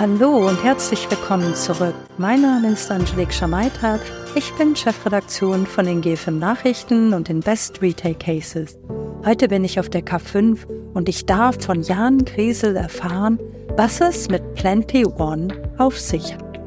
Hallo und herzlich willkommen zurück. Mein Name ist Angelique Schamaita. Ich bin Chefredaktion von den GFM Nachrichten und den Best Retail Cases. Heute bin ich auf der K5 und ich darf von Jan Griesel erfahren, was es mit Plenty One auf sich hat.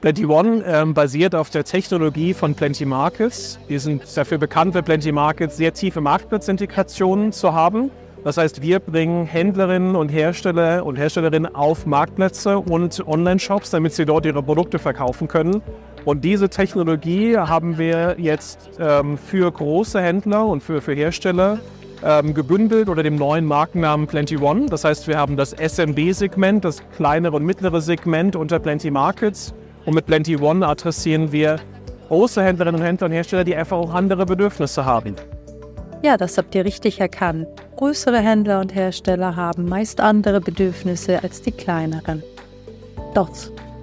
Plenty One ähm, basiert auf der Technologie von Plenty Markets. Wir sind dafür bekannt, bei Plenty Markets sehr tiefe Marktplatzintegrationen zu haben. Das heißt, wir bringen Händlerinnen und Hersteller und Herstellerinnen auf Marktplätze und Online-Shops, damit sie dort ihre Produkte verkaufen können. Und diese Technologie haben wir jetzt ähm, für große Händler und für, für Hersteller ähm, gebündelt unter dem neuen Markennamen Plenty One. Das heißt, wir haben das SMB-Segment, das kleinere und mittlere Segment unter Plenty Markets. Und mit Plenty One adressieren wir große Händlerinnen und Händler und Hersteller, die einfach auch andere Bedürfnisse haben. Ja, das habt ihr richtig erkannt. Größere Händler und Hersteller haben meist andere Bedürfnisse als die kleineren. Doch,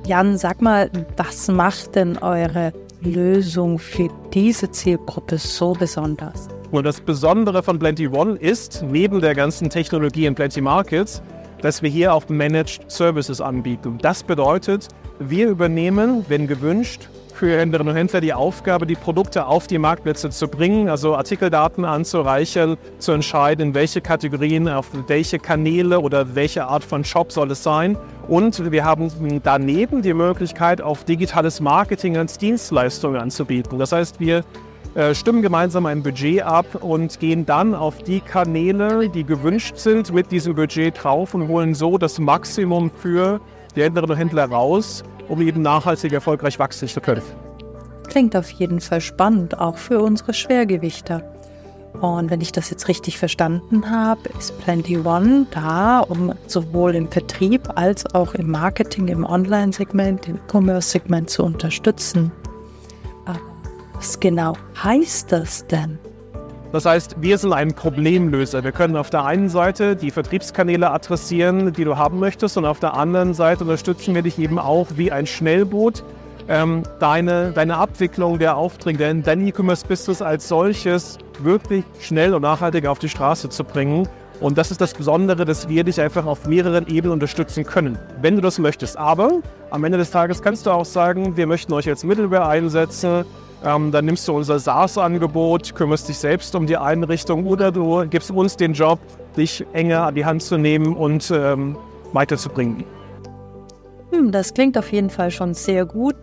Jan, sag mal, was macht denn eure Lösung für diese Zielgruppe so besonders? Und das Besondere von Plenty One ist, neben der ganzen Technologie in Plenty Markets, dass wir hier auch Managed Services anbieten. Das bedeutet, wir übernehmen, wenn gewünscht, für Händlerinnen und Händler die Aufgabe, die Produkte auf die Marktplätze zu bringen, also Artikeldaten anzureichern, zu entscheiden, in welche Kategorien, auf welche Kanäle oder welche Art von Shop soll es sein. Und wir haben daneben die Möglichkeit, auf digitales Marketing als Dienstleistung anzubieten. Das heißt, wir äh, stimmen gemeinsam ein Budget ab und gehen dann auf die Kanäle, die gewünscht sind, mit diesem Budget drauf und holen so das Maximum für die Händlerinnen und Händler raus, um eben nachhaltig erfolgreich wachsen zu können. Klingt auf jeden Fall spannend, auch für unsere Schwergewichter. Und wenn ich das jetzt richtig verstanden habe, ist Plenty One da, um sowohl im Vertrieb als auch im Marketing, im Online-Segment, im E-Commerce-Segment zu unterstützen. Aber was genau heißt das denn? Das heißt, wir sind ein Problemlöser. Wir können auf der einen Seite die Vertriebskanäle adressieren, die du haben möchtest, und auf der anderen Seite unterstützen wir dich eben auch wie ein Schnellboot, ähm, deine, deine Abwicklung der Aufträge, dein, dein E-Commerce-Business als solches wirklich schnell und nachhaltig auf die Straße zu bringen. Und das ist das Besondere, dass wir dich einfach auf mehreren Ebenen unterstützen können, wenn du das möchtest. Aber am Ende des Tages kannst du auch sagen, wir möchten euch als Middleware einsetzen, ähm, dann nimmst du unser SaaS-Angebot, kümmerst dich selbst um die Einrichtung oder du gibst uns den Job, dich enger an die Hand zu nehmen und ähm, weiterzubringen. Hm, das klingt auf jeden Fall schon sehr gut.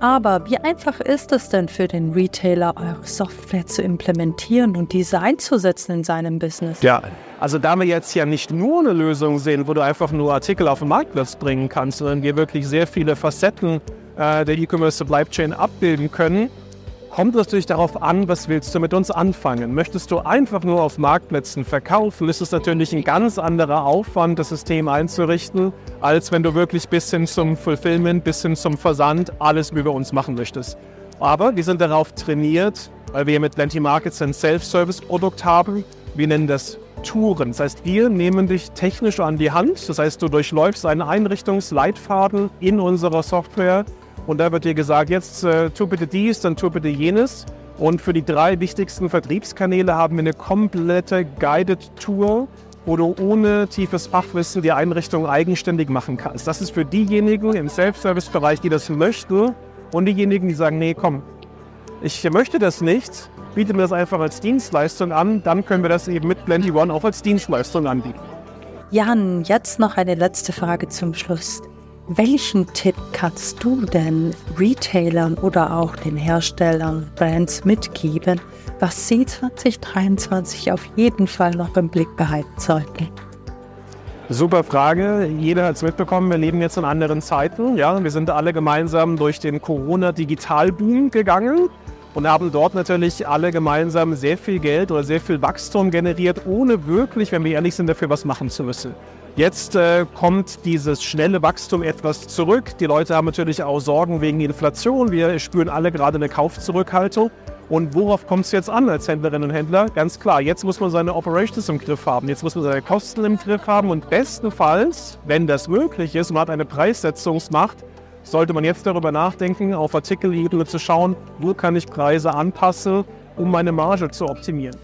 Aber wie einfach ist es denn für den Retailer, eure Software zu implementieren und diese einzusetzen in seinem Business? Ja, also da wir jetzt ja nicht nur eine Lösung sehen, wo du einfach nur Artikel auf den Marktplatz bringen kannst, sondern wir wirklich sehr viele Facetten äh, der E-Commerce Supply Chain abbilden können, kommt es natürlich darauf an, was willst du mit uns anfangen. Möchtest du einfach nur auf Marktplätzen verkaufen, ist es natürlich ein ganz anderer Aufwand, das System einzurichten, als wenn du wirklich bis hin zum Fulfillment, bis hin zum Versand alles über uns machen möchtest. Aber wir sind darauf trainiert, weil wir mit Plenty Markets ein Self-Service-Produkt haben. Wir nennen das Touren. Das heißt, wir nehmen dich technisch an die Hand. Das heißt, du durchläufst einen Einrichtungsleitfaden in unserer Software und da wird dir gesagt, jetzt äh, tu bitte dies, dann tu bitte jenes. Und für die drei wichtigsten Vertriebskanäle haben wir eine komplette Guided Tour, wo du ohne tiefes Fachwissen die Einrichtung eigenständig machen kannst. Das ist für diejenigen im Self-Service-Bereich, die das möchten und diejenigen, die sagen, nee, komm, ich möchte das nicht, biete mir das einfach als Dienstleistung an, dann können wir das eben mit Plenty One auch als Dienstleistung anbieten. Jan, jetzt noch eine letzte Frage zum Schluss. Welchen Tipp kannst du denn Retailern oder auch den Herstellern, Brands mitgeben, was sie 2023 auf jeden Fall noch im Blick behalten sollten? Super Frage. Jeder hat es mitbekommen, wir leben jetzt in anderen Zeiten. Ja, wir sind alle gemeinsam durch den Corona-Digitalboom gegangen und haben dort natürlich alle gemeinsam sehr viel Geld oder sehr viel Wachstum generiert, ohne wirklich, wenn wir ehrlich sind, dafür was machen zu müssen. Jetzt äh, kommt dieses schnelle Wachstum etwas zurück. Die Leute haben natürlich auch Sorgen wegen Inflation. Wir spüren alle gerade eine Kaufzurückhaltung. Und worauf kommt es jetzt an als Händlerinnen und Händler? Ganz klar, jetzt muss man seine Operations im Griff haben, jetzt muss man seine Kosten im Griff haben und bestenfalls, wenn das möglich ist, man hat eine Preissetzungsmacht, sollte man jetzt darüber nachdenken, auf Artikelebene zu schauen, wo kann ich Preise anpassen, um meine Marge zu optimieren.